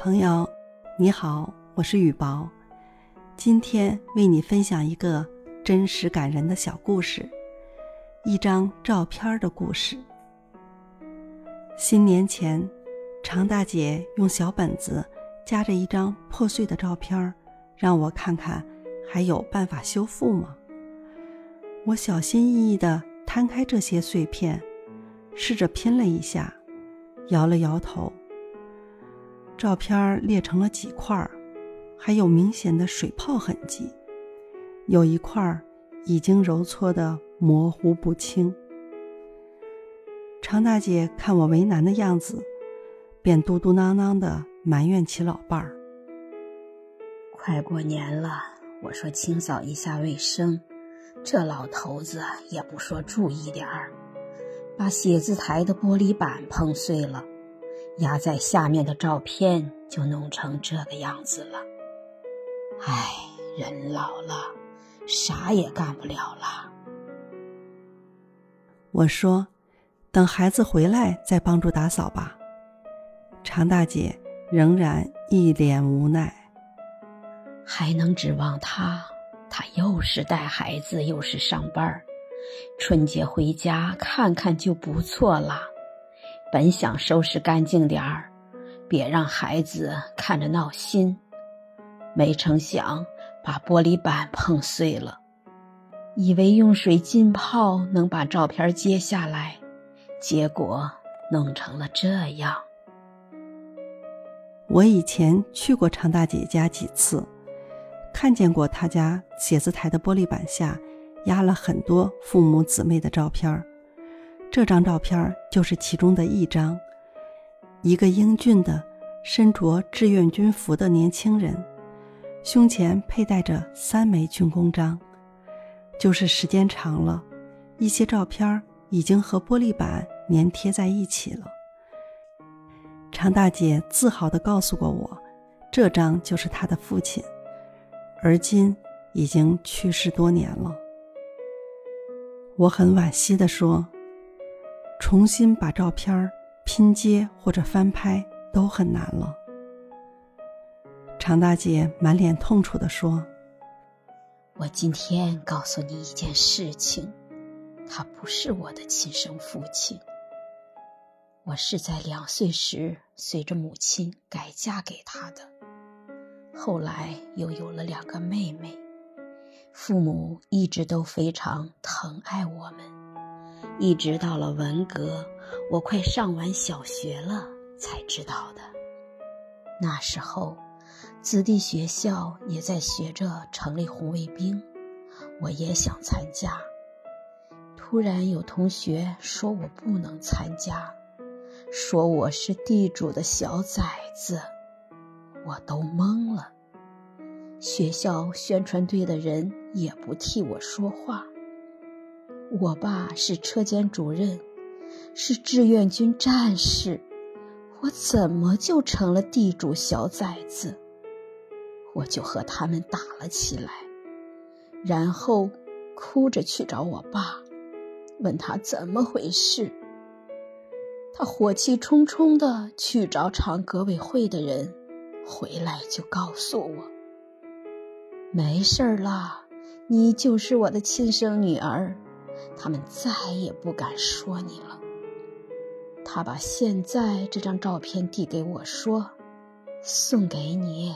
朋友，你好，我是雨薄，今天为你分享一个真实感人的小故事，一张照片的故事。新年前，常大姐用小本子夹着一张破碎的照片，让我看看还有办法修复吗？我小心翼翼地摊开这些碎片，试着拼了一下，摇了摇头。照片裂成了几块，还有明显的水泡痕迹，有一块已经揉搓的模糊不清。常大姐看我为难的样子，便嘟嘟囔囔的埋怨起老伴儿：“快过年了，我说清扫一下卫生，这老头子也不说注意点儿，把写字台的玻璃板碰碎了。”压在下面的照片就弄成这个样子了。唉，人老了，啥也干不了了。我说：“等孩子回来再帮助打扫吧。”常大姐仍然一脸无奈。还能指望他？他又是带孩子，又是上班春节回家看看就不错了。本想收拾干净点儿，别让孩子看着闹心，没成想把玻璃板碰碎了。以为用水浸泡能把照片揭下来，结果弄成了这样。我以前去过常大姐家几次，看见过她家写字台的玻璃板下压了很多父母姊妹的照片儿。这张照片就是其中的一张，一个英俊的、身着志愿军服的年轻人，胸前佩戴着三枚军功章。就是时间长了，一些照片已经和玻璃板粘贴在一起了。常大姐自豪地告诉过我，这张就是她的父亲，而今已经去世多年了。我很惋惜地说。重新把照片拼接或者翻拍都很难了。常大姐满脸痛楚地说：“我今天告诉你一件事情，他不是我的亲生父亲。我是在两岁时随着母亲改嫁给他的，后来又有了两个妹妹，父母一直都非常疼爱我们。”一直到了文革，我快上完小学了才知道的。那时候，子弟学校也在学着成立红卫兵，我也想参加。突然有同学说我不能参加，说我是地主的小崽子，我都懵了。学校宣传队的人也不替我说话。我爸是车间主任，是志愿军战士，我怎么就成了地主小崽子？我就和他们打了起来，然后哭着去找我爸，问他怎么回事。他火气冲冲的去找厂革委会的人，回来就告诉我：“没事儿啦，你就是我的亲生女儿。”他们再也不敢说你了。他把现在这张照片递给我，说：“送给你，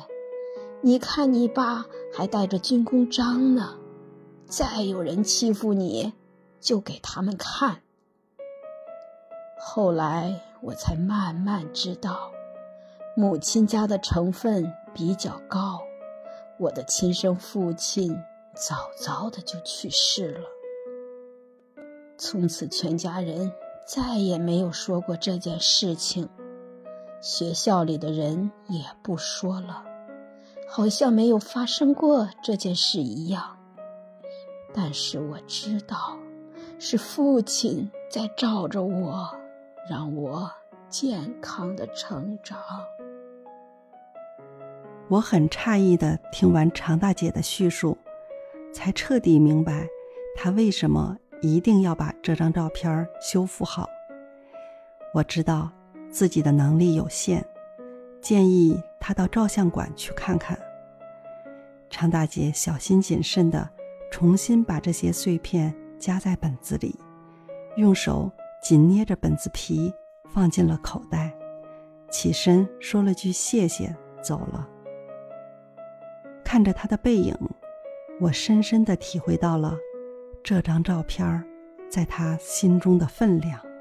你看你爸还带着军功章呢。再有人欺负你，就给他们看。”后来我才慢慢知道，母亲家的成分比较高，我的亲生父亲早早的就去世了。从此，全家人再也没有说过这件事情，学校里的人也不说了，好像没有发生过这件事一样。但是我知道，是父亲在罩着我，让我健康的成长。我很诧异的听完常大姐的叙述，才彻底明白她为什么。一定要把这张照片修复好。我知道自己的能力有限，建议他到照相馆去看看。常大姐小心谨慎地重新把这些碎片夹在本子里，用手紧捏着本子皮，放进了口袋，起身说了句谢谢，走了。看着他的背影，我深深地体会到了这张照片儿在他心中的分量。